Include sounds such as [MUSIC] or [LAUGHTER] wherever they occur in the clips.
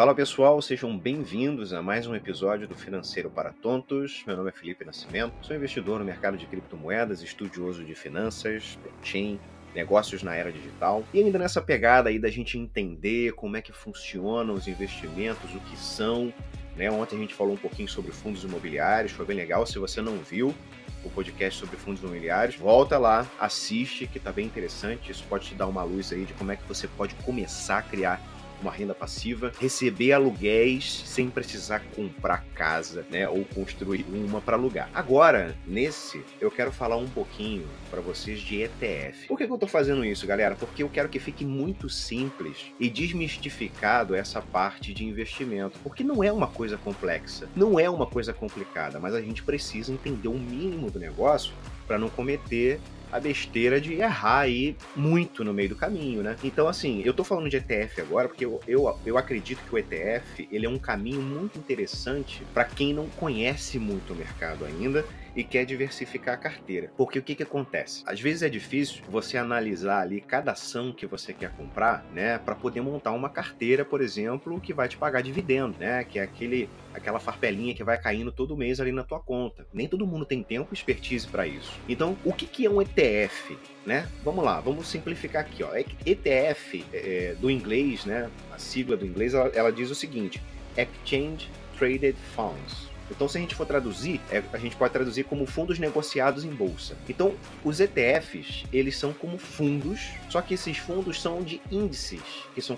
Fala pessoal, sejam bem-vindos a mais um episódio do Financeiro para Tontos. Meu nome é Felipe Nascimento, sou investidor no mercado de criptomoedas, estudioso de finanças, blockchain, negócios na era digital. E ainda nessa pegada aí da gente entender como é que funcionam os investimentos, o que são. Né? Ontem a gente falou um pouquinho sobre fundos imobiliários, foi bem legal. Se você não viu, o podcast sobre fundos imobiliários, volta lá, assiste, que tá bem interessante. Isso pode te dar uma luz aí de como é que você pode começar a criar uma renda passiva, receber aluguéis sem precisar comprar casa, né, ou construir uma para alugar. Agora, nesse, eu quero falar um pouquinho para vocês de ETF. Por que, que eu tô fazendo isso, galera? Porque eu quero que fique muito simples e desmistificado essa parte de investimento, porque não é uma coisa complexa, não é uma coisa complicada, mas a gente precisa entender o mínimo do negócio para não cometer a besteira de errar aí muito no meio do caminho, né? Então, assim, eu tô falando de ETF agora porque eu, eu, eu acredito que o ETF ele é um caminho muito interessante para quem não conhece muito o mercado ainda e quer diversificar a carteira. Porque o que, que acontece? Às vezes é difícil você analisar ali cada ação que você quer comprar, né, para poder montar uma carteira, por exemplo, que vai te pagar dividendo, né, que é aquele aquela farpelinha que vai caindo todo mês ali na tua conta. Nem todo mundo tem tempo e expertise para isso. Então, o que, que é um ETF? Né? Vamos lá, vamos simplificar aqui. Ó. ETF, é, do inglês, né, a sigla do inglês, ela, ela diz o seguinte: Exchange Traded Funds. Então, se a gente for traduzir, é, a gente pode traduzir como fundos negociados em bolsa. Então, os ETFs, eles são como fundos, só que esses fundos são de índices que são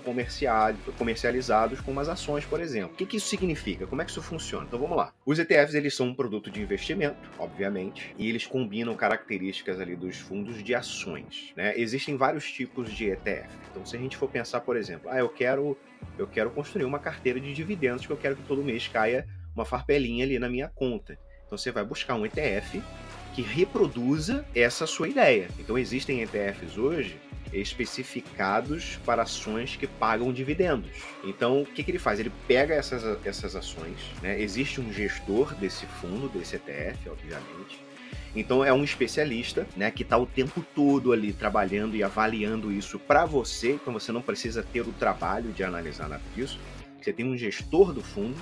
comercializados com as ações, por exemplo. O que, que isso significa? Como é que isso funciona? Então, vamos lá. Os ETFs, eles são um produto de investimento, obviamente, e eles combinam características ali dos fundos de ações. Né? Existem vários tipos de ETF. Então, se a gente for pensar, por exemplo, ah, eu quero, eu quero construir uma carteira de dividendos que eu quero que todo mês caia uma farpelinha ali na minha conta. Então você vai buscar um ETF que reproduza essa sua ideia. Então existem ETFs hoje especificados para ações que pagam dividendos. Então, o que, que ele faz? Ele pega essas, essas ações, né? existe um gestor desse fundo, desse ETF, obviamente. Então é um especialista, né, que está o tempo todo ali trabalhando e avaliando isso para você. Então você não precisa ter o trabalho de analisar nada disso. Você tem um gestor do fundo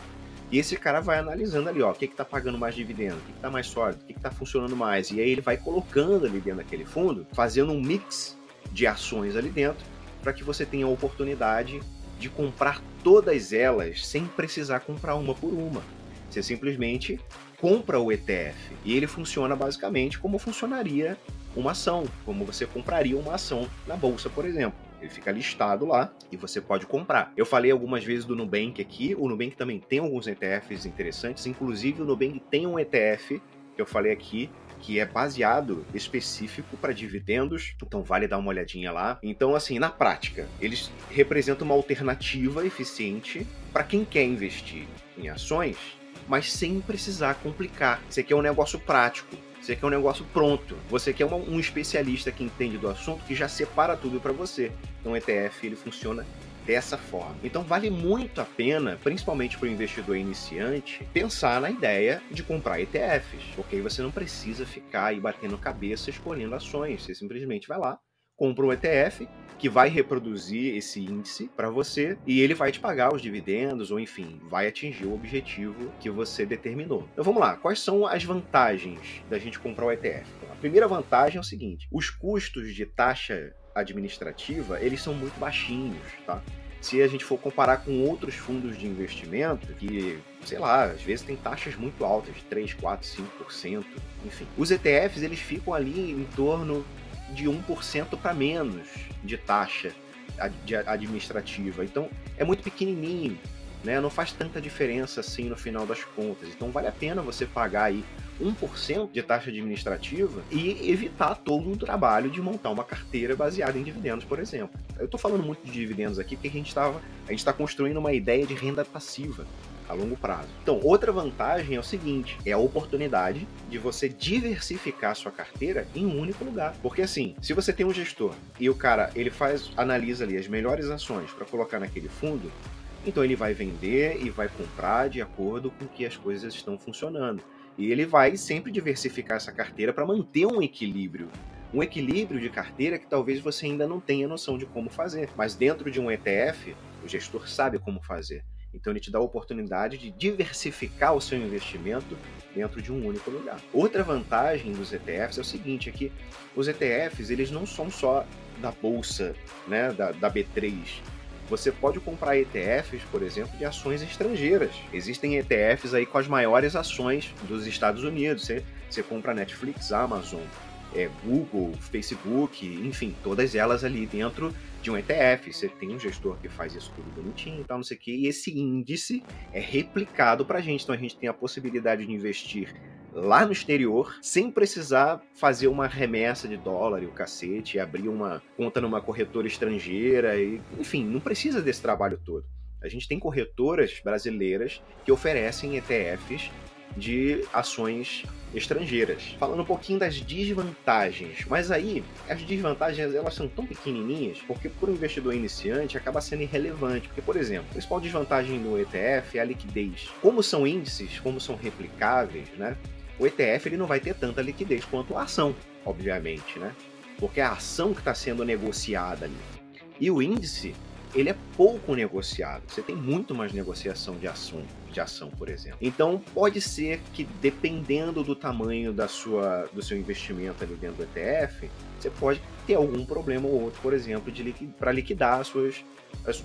e esse cara vai analisando ali, ó, o que que tá pagando mais dividendo, o que que tá mais sólido, o que que tá funcionando mais. E aí ele vai colocando ali dentro daquele fundo, fazendo um mix de ações ali dentro, para que você tenha a oportunidade de comprar todas elas sem precisar comprar uma por uma. Você simplesmente compra o ETF e ele funciona basicamente como funcionaria uma ação, como você compraria uma ação na bolsa, por exemplo. Ele fica listado lá e você pode comprar. Eu falei algumas vezes do Nubank aqui. O Nubank também tem alguns ETFs interessantes. Inclusive, o Nubank tem um ETF que eu falei aqui que é baseado específico para dividendos, então vale dar uma olhadinha lá. Então, assim, na prática, eles representam uma alternativa eficiente para quem quer investir em ações, mas sem precisar complicar. Você quer um negócio prático. Você quer um negócio pronto. Você quer uma, um especialista que entende do assunto que já separa tudo para você. Então o ETF ele funciona dessa forma. Então vale muito a pena, principalmente para o investidor iniciante, pensar na ideia de comprar ETFs, porque aí você não precisa ficar aí batendo cabeça escolhendo ações. Você simplesmente vai lá, compra um ETF que vai reproduzir esse índice para você e ele vai te pagar os dividendos ou enfim, vai atingir o objetivo que você determinou. Então vamos lá, quais são as vantagens da gente comprar o ETF? A primeira vantagem é o seguinte: os custos de taxa administrativa, eles são muito baixinhos, tá? se a gente for comparar com outros fundos de investimento, que, sei lá, às vezes tem taxas muito altas, 3, 4, 5%, enfim. Os ETFs, eles ficam ali em torno de 1% para menos de taxa administrativa. Então é muito pequenininho, né? não faz tanta diferença assim no final das contas. Então vale a pena você pagar aí 1% de taxa administrativa e evitar todo o trabalho de montar uma carteira baseada em dividendos, por exemplo. Eu estou falando muito de dividendos aqui porque a gente está construindo uma ideia de renda passiva a longo prazo. Então, outra vantagem é o seguinte: é a oportunidade de você diversificar sua carteira em um único lugar. Porque assim, se você tem um gestor e o cara ele faz, analisa ali as melhores ações para colocar naquele fundo, então ele vai vender e vai comprar de acordo com que as coisas estão funcionando. E ele vai sempre diversificar essa carteira para manter um equilíbrio um equilíbrio de carteira que talvez você ainda não tenha noção de como fazer. Mas dentro de um ETF, o gestor sabe como fazer. Então ele te dá a oportunidade de diversificar o seu investimento dentro de um único lugar. Outra vantagem dos ETFs é o seguinte, é que os ETFs eles não são só da bolsa, né, da, da B3. Você pode comprar ETFs, por exemplo, de ações estrangeiras. Existem ETFs aí com as maiores ações dos Estados Unidos. Você, você compra Netflix, Amazon, é, Google, Facebook, enfim, todas elas ali dentro de um ETF. Você tem um gestor que faz isso tudo bonitinho e tal, não sei o quê. E esse índice é replicado para a gente. Então a gente tem a possibilidade de investir lá no exterior, sem precisar fazer uma remessa de dólar e o cacete, abrir uma conta numa corretora estrangeira, e, enfim, não precisa desse trabalho todo. A gente tem corretoras brasileiras que oferecem ETFs de ações estrangeiras. Falando um pouquinho das desvantagens, mas aí as desvantagens elas são tão pequenininhas porque para o investidor iniciante acaba sendo irrelevante. Porque, por exemplo, a principal desvantagem do ETF é a liquidez. Como são índices, como são replicáveis, né? O ETF ele não vai ter tanta liquidez quanto a ação, obviamente, né? Porque é a ação que está sendo negociada ali. E o índice ele é pouco negociado. Você tem muito mais negociação de ação, de ação, por exemplo. Então, pode ser que dependendo do tamanho da sua, do seu investimento ali dentro do ETF, você pode ter algum problema ou outro, por exemplo, de para liquidar suas,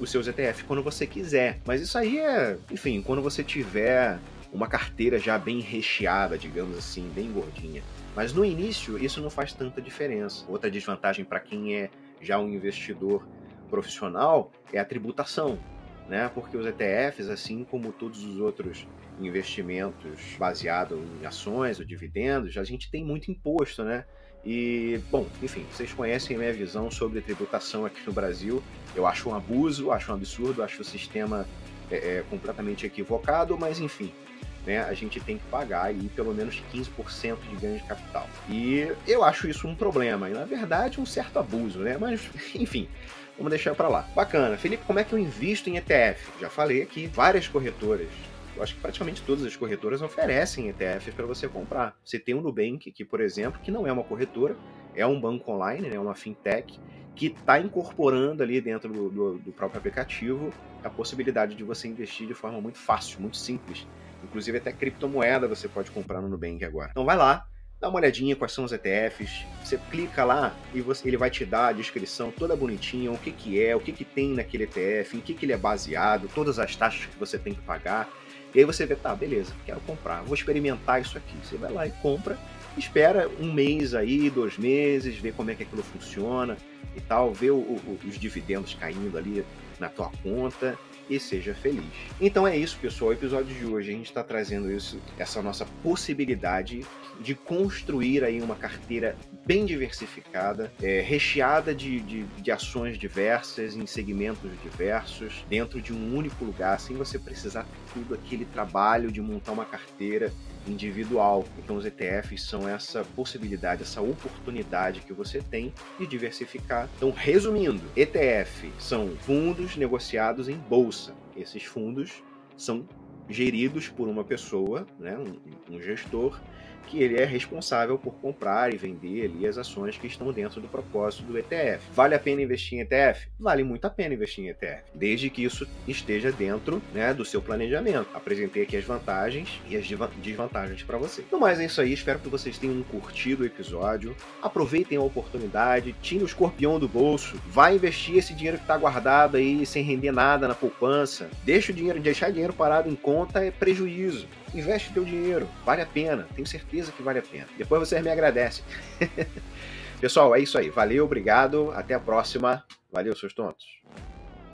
os seus ETF quando você quiser. Mas isso aí é, enfim, quando você tiver uma carteira já bem recheada, digamos assim, bem gordinha. Mas no início isso não faz tanta diferença. Outra desvantagem para quem é já um investidor profissional é a tributação, né? Porque os ETFs, assim como todos os outros investimentos baseados em ações ou dividendos, a gente tem muito imposto, né? E, bom, enfim, vocês conhecem a minha visão sobre tributação aqui no Brasil. Eu acho um abuso, acho um absurdo, acho o sistema é, é, completamente equivocado, mas enfim, né, a gente tem que pagar aí pelo menos 15% de ganho de capital. E eu acho isso um problema, e na verdade um certo abuso, né? Mas, [LAUGHS] enfim, vamos deixar para lá. Bacana. Felipe, como é que eu invisto em ETF? Já falei aqui, várias corretoras. Eu acho que praticamente todas as corretoras oferecem ETFs para você comprar. Você tem o Nubank, que, por exemplo, que não é uma corretora, é um banco online, é uma fintech, que está incorporando ali dentro do, do, do próprio aplicativo a possibilidade de você investir de forma muito fácil, muito simples. Inclusive até criptomoeda você pode comprar no Nubank agora. Então vai lá, dá uma olhadinha quais são os ETFs, você clica lá e você, ele vai te dar a descrição toda bonitinha, o que, que é, o que, que tem naquele ETF, em que, que ele é baseado, todas as taxas que você tem que pagar. E aí você vê, tá, beleza, quero comprar, vou experimentar isso aqui. Você vai lá e compra, espera um mês aí, dois meses, vê como é que aquilo funciona e tal, vê o, o, os dividendos caindo ali na tua conta e seja feliz. Então é isso, pessoal. O episódio de hoje a gente está trazendo isso, essa nossa possibilidade de construir aí uma carteira bem diversificada, é, recheada de, de, de, ações diversas, em segmentos diversos, dentro de um único lugar, sem você precisar ter tudo aquele trabalho de montar uma carteira individual. Então, os ETFs são essa possibilidade, essa oportunidade que você tem de diversificar. Então, resumindo, ETF são fundos negociados em bolsa. Esses fundos são geridos por uma pessoa, né, um, um gestor, que ele é responsável por comprar e vender ali as ações que estão dentro do propósito do ETF. Vale a pena investir em ETF? Vale muito a pena investir em ETF, desde que isso esteja dentro né, do seu planejamento. Apresentei aqui as vantagens e as desvantagens para você. No mais é isso aí, espero que vocês tenham curtido o episódio. Aproveitem a oportunidade, tire o escorpião do bolso, vai investir esse dinheiro que está guardado aí sem render nada na poupança. Deixa o dinheiro, deixar dinheiro parado em conta é prejuízo investe teu dinheiro, vale a pena, tenho certeza que vale a pena. Depois vocês me agradecem. [LAUGHS] Pessoal, é isso aí. Valeu, obrigado, até a próxima. Valeu, seus tontos.